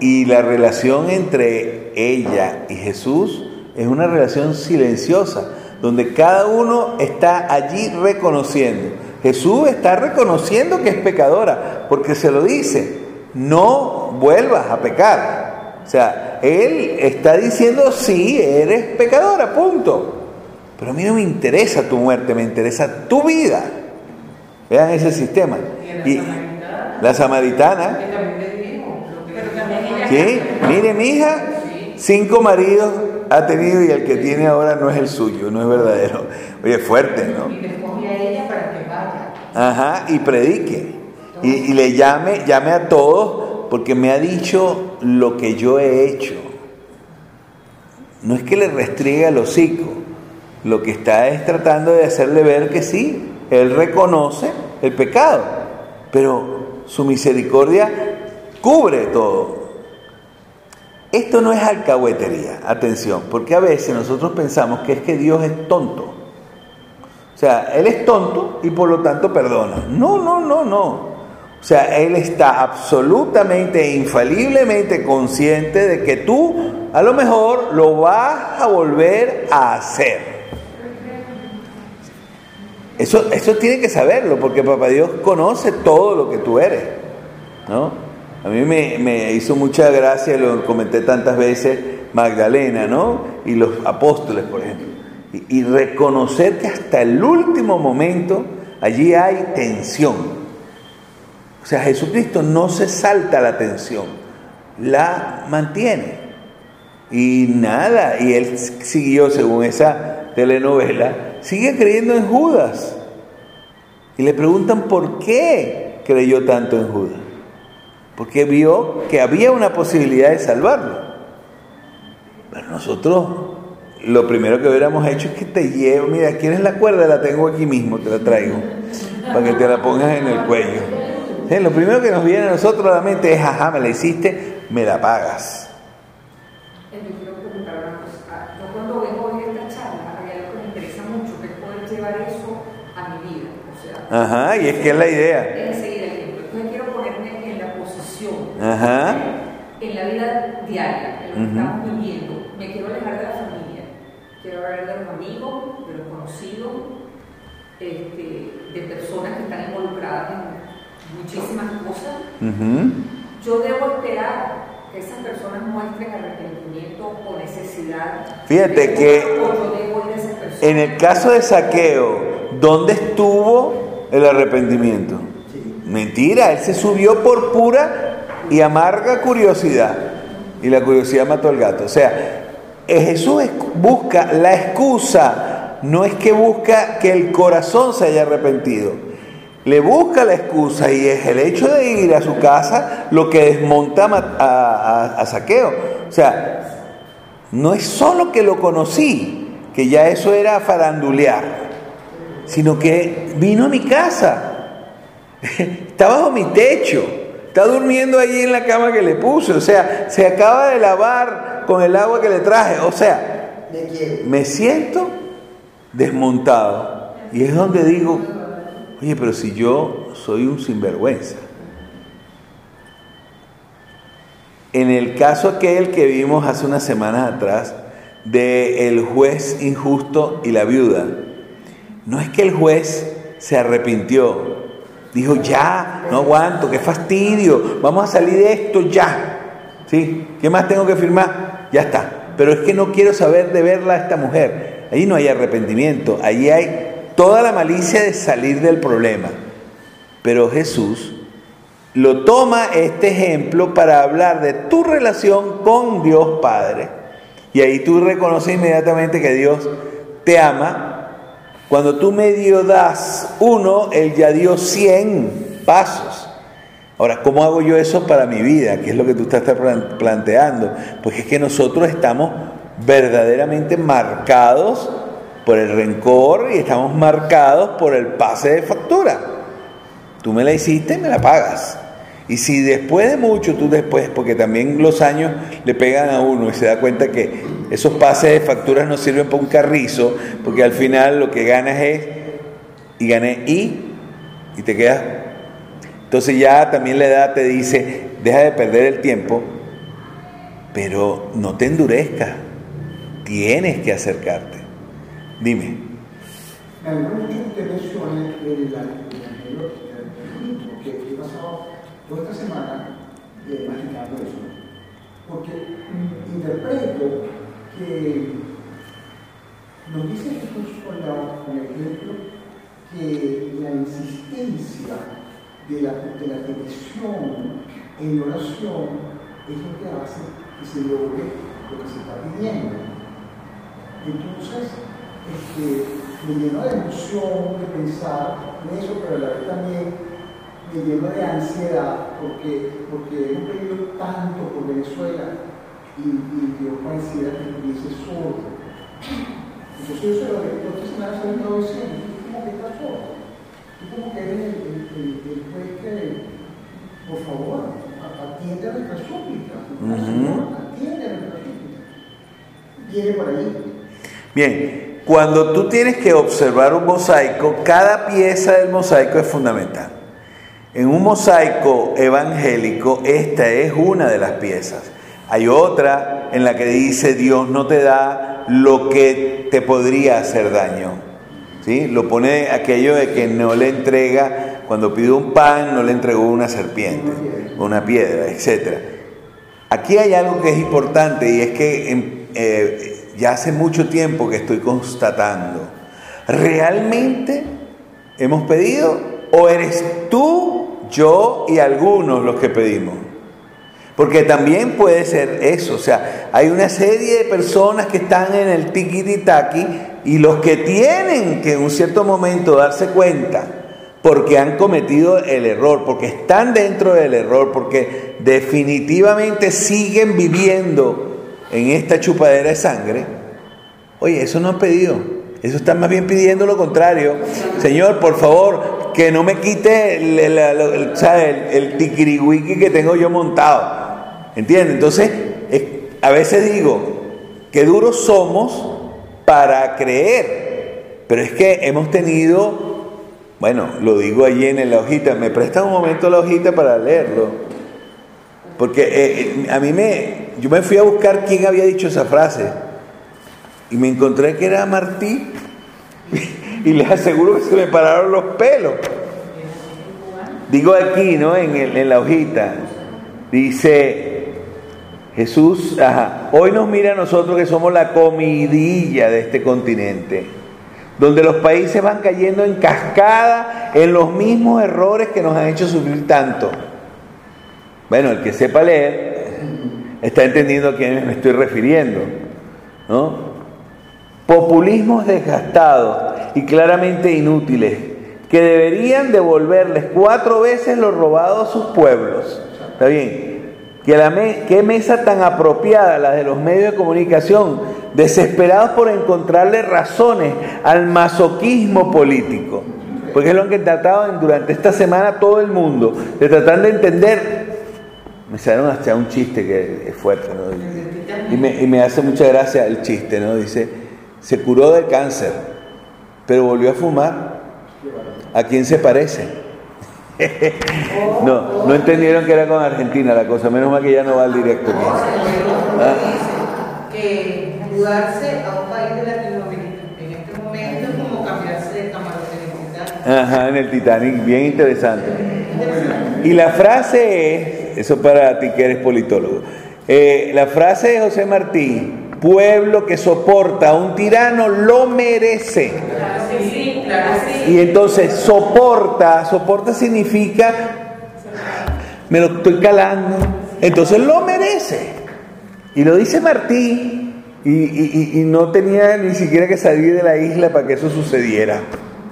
Speaker 2: Y la relación entre ella y Jesús es una relación silenciosa, donde cada uno está allí reconociendo. Jesús está reconociendo que es pecadora, porque se lo dice, no vuelvas a pecar. O sea, Él está diciendo, sí, eres pecadora, punto. Pero a mí no me interesa tu muerte, me interesa tu vida. Vean ese sistema. Y la samaritana,
Speaker 5: también ella
Speaker 2: ¿sí? Mire, mi hija, cinco maridos ha tenido y el que tiene ahora no es el suyo, no es verdadero. Oye, fuerte, ¿no?
Speaker 5: y le escoge a ella para que vaya.
Speaker 2: Ajá, y predique. Y, y le llame, llame a todos porque me ha dicho lo que yo he hecho. No es que le restriegue el hocico, lo que está es tratando de hacerle ver que sí, él reconoce el pecado, pero su misericordia cubre todo. Esto no es alcahuetería, atención, porque a veces nosotros pensamos que es que Dios es tonto. O sea, Él es tonto y por lo tanto perdona. No, no, no, no. O sea, Él está absolutamente e infaliblemente consciente de que tú a lo mejor lo vas a volver a hacer. Eso, eso tiene que saberlo, porque Papá Dios conoce todo lo que tú eres. ¿no? A mí me, hizo mucha gracia, lo comenté tantas veces, Magdalena, ¿no? Y los apóstoles, por ejemplo. Y, y reconocer que hasta el último momento allí hay tensión. O sea, Jesucristo no se salta la tensión, la mantiene. Y nada, y él siguió, según esa telenovela, sigue creyendo en Judas. Y le preguntan por qué creyó tanto en Judas. Porque vio que había una posibilidad de salvarlo. Pero nosotros lo primero que hubiéramos hecho es que te llevo, mira, ¿quieres la cuerda? La tengo aquí mismo, te la traigo, para que te la pongas en el cuello. Lo primero que nos viene a nosotros a la mente es, ajá, me la hiciste, me la pagas.
Speaker 5: Eh, Yo quiero preguntar una cosa. Yo cuando vengo hoy esta charla, hay algo que me interesa mucho, que es poder llevar eso a mi vida. O sea,
Speaker 2: Ajá, y es que es la idea.
Speaker 5: es seguir el ejemplo. Entonces quiero ponerme en la posición,
Speaker 2: Ajá.
Speaker 5: en la vida diaria, en lo que estamos viviendo. Me quiero alejar de la familia, quiero hablar de los amigos, de los conocidos, este, de personas que están involucradas en muchísimas cosas. Yo debo esperar que esas personas muestren arrepentimiento o necesidad.
Speaker 2: Fíjate
Speaker 5: de
Speaker 2: que. En el caso de saqueo, ¿dónde estuvo el arrepentimiento? Mentira, él se subió por pura y amarga curiosidad. Y la curiosidad mató al gato. O sea, Jesús es- busca la excusa, no es que busca que el corazón se haya arrepentido. Le busca la excusa y es el hecho de ir a su casa lo que desmonta a- a saqueo. O sea, no es solo que lo conocí, que ya eso era farandulear, sino que vino a mi casa, [laughs] está bajo mi techo, está durmiendo allí en la cama que le puse, o sea, se acaba de lavar con el agua que le traje, o sea, me siento desmontado. Y es donde digo, oye, pero si yo soy un sinvergüenza. En el caso aquel que vimos hace unas semanas atrás de el juez injusto y la viuda, no es que el juez se arrepintió, dijo ya, no aguanto, qué fastidio, vamos a salir de esto ya, ¿sí? ¿Qué más tengo que firmar? Ya está, pero es que no quiero saber de verla a esta mujer, ahí no hay arrepentimiento, ahí hay toda la malicia de salir del problema, pero Jesús lo toma este ejemplo para hablar de tu relación con Dios Padre. Y ahí tú reconoces inmediatamente que Dios te ama. Cuando tú medio das uno, Él ya dio cien pasos. Ahora, ¿cómo hago yo eso para mi vida? ¿Qué es lo que tú estás plan- planteando? Pues es que nosotros estamos verdaderamente marcados por el rencor y estamos marcados por el pase de factura. Tú me la hiciste, me la pagas. Y si después de mucho, tú después, porque también los años le pegan a uno y se da cuenta que esos pases de facturas no sirven para un carrizo, porque al final lo que ganas es, y gané y, y te quedas. Entonces ya también la edad te dice, deja de perder el tiempo, pero no te endurezcas, tienes que acercarte. Dime.
Speaker 7: Toda esta semana eh, eso. Porque interpreto que nos dice Jesús con, la- con el ejemplo que la insistencia de la, de la petición en oración es lo que hace que se logre lo que se está pidiendo. Entonces, este, me lleno de emoción de pensar en eso, pero a la vez también me lleno de ansiedad porque, porque hemos pedido tanto por Venezuela y, y Dios pareciera que estuviese sordo. Entonces yo se lo digo, se lo he estado diciendo, tú como que estás sordo, tú como que eres el, el, el, el juez que, por favor, atiende a
Speaker 2: Ujú.
Speaker 7: Señor, atiende a nuestras súplicas. Viene por ahí.
Speaker 2: Bien, cuando tú tienes que observar un mosaico, cada pieza del mosaico es fundamental. En un mosaico evangélico, esta es una de las piezas. Hay otra en la que dice Dios no te da lo que te podría hacer daño. ¿Sí? Lo pone aquello de que no le entrega cuando pidió un pan no le entregó una serpiente, una piedra, etc. Aquí hay algo que es importante y es que em, eh, ya hace mucho tiempo que estoy constatando, ¿realmente hemos pedido o eres tú, yo y algunos los que pedimos? Porque también puede ser eso, o sea, hay una serie de personas que están en el tiki-taki y los que tienen que en un cierto momento darse cuenta porque han cometido el error, porque están dentro del error, porque definitivamente siguen viviendo en esta chupadera de sangre, oye, eso no han pedido, eso están más bien pidiendo lo contrario. Señor, por favor, que no me quite el, el, el, que tengo yo montado. ¿Entiendes? Entonces, a veces digo, qué duros somos para creer, pero es que hemos tenido, bueno, lo digo allí en la hojita, me presta un momento la hojita para leerlo, porque eh, eh, a mí me, yo me fui a buscar quién había dicho esa frase. Y me encontré que era Martí y les aseguro que se me pararon los pelos. Digo aquí, ¿no? En, en la hojita, dice, Jesús, hoy nos mira a nosotros que somos la comidilla de este continente, donde los países van cayendo en cascada en los mismos errores que nos han hecho sufrir tanto. Bueno, el que sepa leer está entendiendo a quién me estoy refiriendo. ¿no? Populismos desgastados y claramente inútiles que deberían devolverles cuatro veces lo robado a sus pueblos. ¿Está bien? qué mesa tan apropiada la de los medios de comunicación, desesperados por encontrarle razones al masoquismo político. Porque es lo que han tratado durante esta semana todo el mundo, de tratar de entender. Me salieron hasta un chiste que es fuerte. Y me, y me hace mucha gracia el chiste, ¿no? Dice, se curó del cáncer, pero volvió a fumar. ¿A quién se parece? [laughs] no, no entendieron que era con Argentina la cosa, menos mal que ya no va al directo.
Speaker 6: ¿Ah? Que mudarse a un país de Latinoamérica en este momento es como cambiarse de camarote en el.
Speaker 2: Ajá, en el Titanic, bien interesante. Y la frase es, eso para ti que eres politólogo, eh, la frase de José Martí, pueblo que soporta a un tirano lo merece. Y entonces soporta, soporta significa, me lo estoy calando, entonces lo merece. Y lo dice Martí, y, no tenía ni siquiera que salir de la isla para que eso sucediera.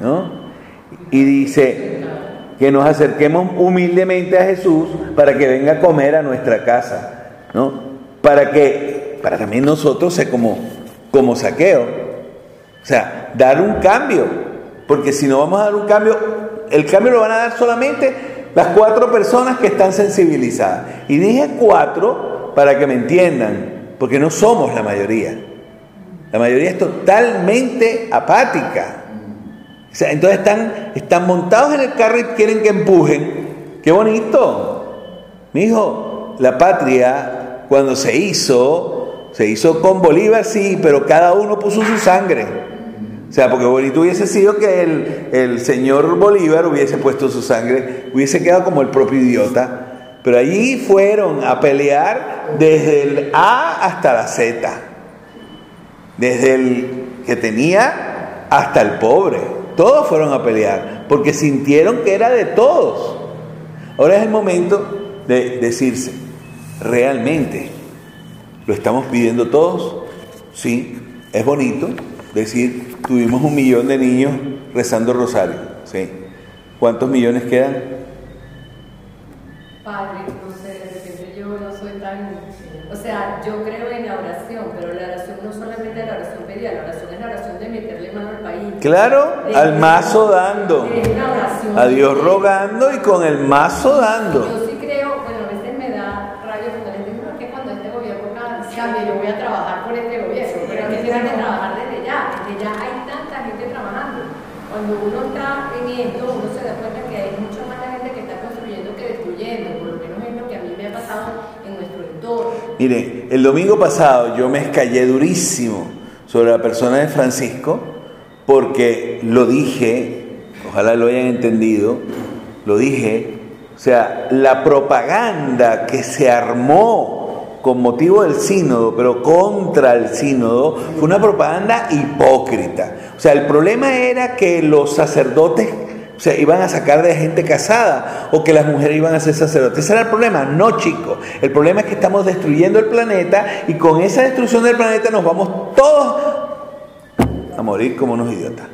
Speaker 2: ¿no? Y dice que nos acerquemos humildemente a Jesús para que venga a comer a nuestra casa. ¿no? Para que, para también nosotros ser como, como saqueo. O sea, dar un cambio. Porque si no vamos a dar un cambio, el cambio lo van a dar solamente las cuatro personas que están sensibilizadas. Y dije cuatro para que me entiendan, porque no somos la mayoría. La mayoría es totalmente apática. O sea, entonces están, están montados en el carro y quieren que empujen. ¡Qué bonito! Mi hijo, la patria, cuando se hizo, se hizo con Bolívar, sí, pero cada uno puso su sangre. O sea, porque bonito hubiese sido que el, el, señor Bolívar hubiese puesto su sangre, hubiese quedado como el propio idiota. Pero allí fueron a pelear desde el A hasta la Z. Desde el que tenía hasta el pobre. Todos fueron a pelear porque sintieron que era de todos. Ahora es el momento de decirse, ¿realmente lo estamos pidiendo todos? Sí, es bonito decir, tuvimos un millón de niños rezando rosario. ¿sí? ¿Cuántos millones quedan?
Speaker 8: Padre, no sé, de repente yo no soy tan... O sea, yo creo en la oración, pero la oración no solamente es la oración pedida, la oración es la oración de meterle mano al país.
Speaker 2: Claro, al mazo dando. A Dios rogando y con el mazo dando.
Speaker 8: Yo sí creo, bueno, a veces me da rabia cuando les digo que cuando este gobierno cambie, yo voy a trabajar por este gobierno, pero que quieran trabajar desde ya, desde ya hay cuando uno está en esto, uno se da cuenta que hay mucha más gente que está construyendo que destruyendo, por lo menos es lo que a mí me ha pasado en nuestro entorno.
Speaker 2: Mire, el domingo pasado yo me escallé durísimo sobre la persona de Francisco porque lo dije, ojalá lo hayan entendido, lo dije, o sea, la propaganda que se armó con motivo del sínodo, pero contra el sínodo, fue una propaganda hipócrita. O sea, el problema era que los sacerdotes o sea, iban a sacar de gente casada o que las mujeres iban a ser sacerdotes. Ese era el problema. No, chicos. El problema es que estamos destruyendo el planeta y con esa destrucción del planeta nos vamos todos a morir como unos idiotas.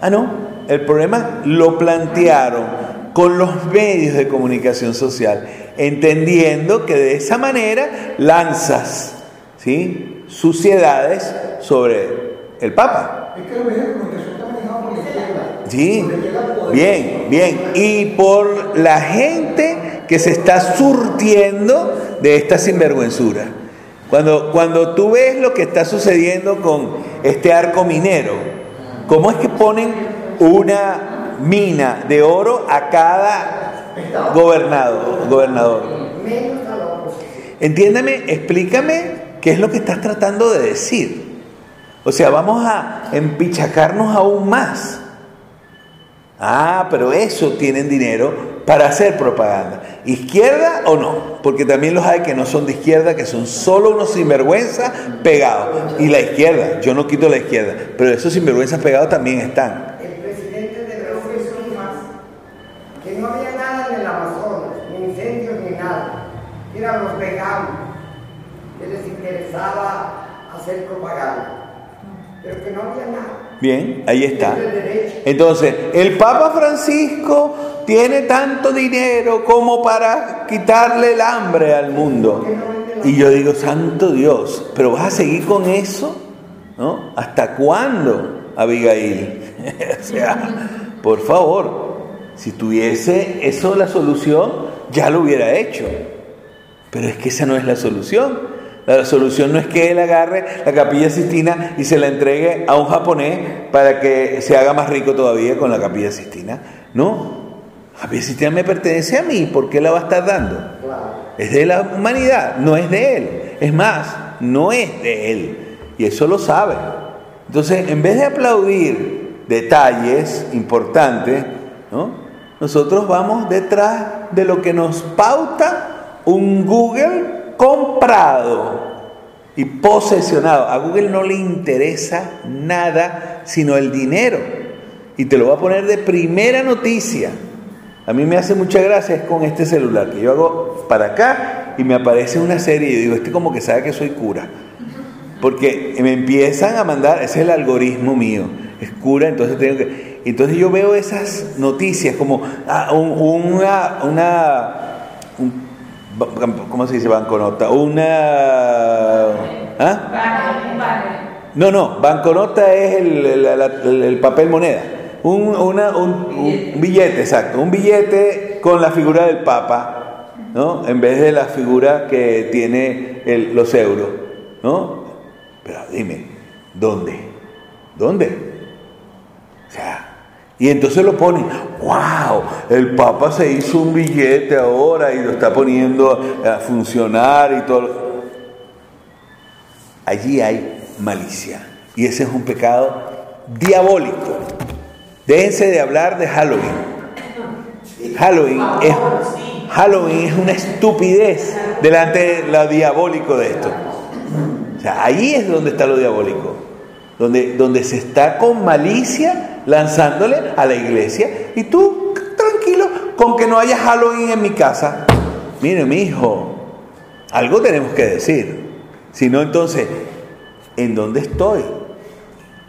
Speaker 2: Ah, no. El problema lo plantearon con los medios de comunicación social, entendiendo que de esa manera lanzas ¿sí? suciedades sobre el Papa.
Speaker 7: Es que los por la izquierda.
Speaker 2: Sí, bien, bien. Y por la gente que se está surtiendo de esta sinvergüenzura. Cuando, cuando tú ves lo que está sucediendo con este arco minero, ¿cómo es que ponen una mina de oro a cada gobernador? gobernador? Entiéndeme, explícame qué es lo que estás tratando de decir. O sea, vamos a empichacarnos aún más. Ah, pero eso tienen dinero para hacer propaganda. ¿Izquierda o no? Porque también los hay que no son de izquierda, que son solo unos sinvergüenzas pegados. Y la izquierda, yo no quito la izquierda, pero esos sinvergüenzas pegados también están.
Speaker 9: El presidente de Brasil dijo más que no había nada en el Amazonas, ni incendios ni nada. Eran los veganos que les interesaba hacer propaganda. Pero que no había nada.
Speaker 2: Bien, ahí está. Entonces, el Papa Francisco tiene tanto dinero como para quitarle el hambre al mundo. Y yo digo, santo Dios, pero vas a seguir con eso, ¿no? ¿Hasta cuándo, Abigail? [laughs] o sea, por favor, si tuviese eso la solución, ya lo hubiera hecho. Pero es que esa no es la solución. La solución no es que él agarre la capilla Sistina y se la entregue a un japonés para que se haga más rico todavía con la capilla Sistina. No, la capilla Sistina me pertenece a mí, ¿por qué la va a estar dando? Es de la humanidad, no es de él. Es más, no es de él. Y eso lo sabe. Entonces, en vez de aplaudir detalles importantes, ¿no? nosotros vamos detrás de lo que nos pauta un Google comprado y posesionado. A Google no le interesa nada sino el dinero. Y te lo voy a poner de primera noticia. A mí me hace mucha gracia con este celular, que yo hago para acá y me aparece una serie y digo, este como que sabe que soy cura. Porque me empiezan a mandar, ese es el algoritmo mío, es cura, entonces tengo que... Entonces yo veo esas noticias como ah, un- una, una un- ¿cómo se dice banconota? Una... ¿ah? No, no, banconota es el, el- el- el papel moneda. Un, una- un- un billete, exacto. Un billete con la figura del Papa, ¿no? En vez de la figura que tiene el- los euros, ¿no? Pero dime, ¿dónde? ¿Dónde? O sea, y entonces lo ponen, wow, el Papa se hizo un billete ahora y lo está poniendo a funcionar y todo. Allí hay malicia. Y ese es un pecado diabólico. Déjense de hablar de Halloween. Halloween es, Halloween es una estupidez delante de lo diabólico de esto. O sea, ahí es donde está lo diabólico. Donde, donde se está con malicia lanzándole a la iglesia. Y tú, tranquilo, con que no haya Halloween en mi casa. Mire, mi hijo, algo tenemos que decir. Si no, entonces, ¿en dónde estoy?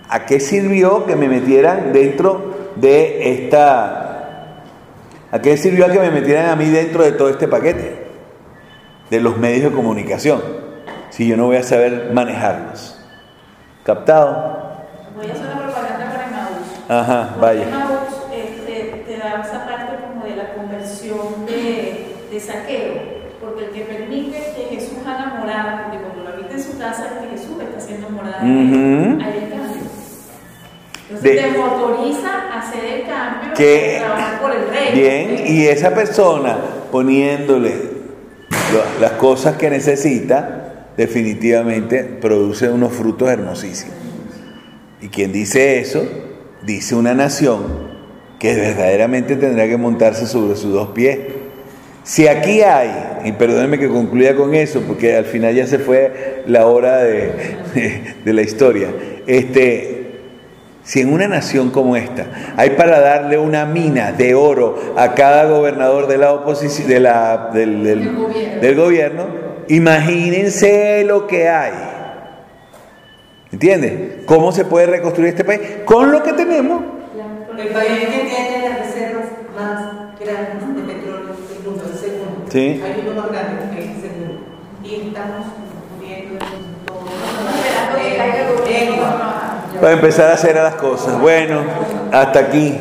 Speaker 2: ¿A qué sirvió que me metieran dentro de esta... ¿A qué sirvió que me metieran a mí dentro de todo este paquete? De los medios de comunicación. Si yo no voy a saber manejarlos. ¿Captado?
Speaker 10: Voy a hacer una propaganda para Emaús.
Speaker 2: Ajá,
Speaker 10: Porque
Speaker 2: vaya.
Speaker 10: Emaús este, te da esa parte como de la conversión de, de saqueo, porque el que permite que Jesús haga morada, porque cuando lo habita en su casa es que Jesús está haciendo morada,
Speaker 2: Ujú.
Speaker 10: ahí hay cambio. Entonces
Speaker 2: De-
Speaker 10: te motoriza a hacer el cambio
Speaker 2: Que-
Speaker 10: trabajar por el rey.
Speaker 2: Bien, y esa persona poniéndole las cosas que necesita, definitivamente produce unos frutos hermosísimos. Y quien dice eso, dice una nación que verdaderamente tendrá que montarse sobre sus dos pies. Si aquí hay, y perdónenme que concluya con eso, porque al final ya se fue la hora de, de la historia, este, si en una nación como esta hay para darle una mina de oro a cada gobernador de la oposición, de la, del, del-
Speaker 8: Del gobierno.
Speaker 2: del gobierno, imagínense lo que hay. ¿Entiendes? ¿Cómo se puede reconstruir este país? Con lo que tenemos.
Speaker 11: El país que tiene las reservas más grandes de petróleo del mundo, el segundo.
Speaker 2: Sí.
Speaker 11: Hay uno más grande que es el segundo. Y estamos muriendo en todo.
Speaker 8: Gobierno.
Speaker 11: Lengua.
Speaker 2: Para empezar a hacer las cosas. Bueno, hasta aquí.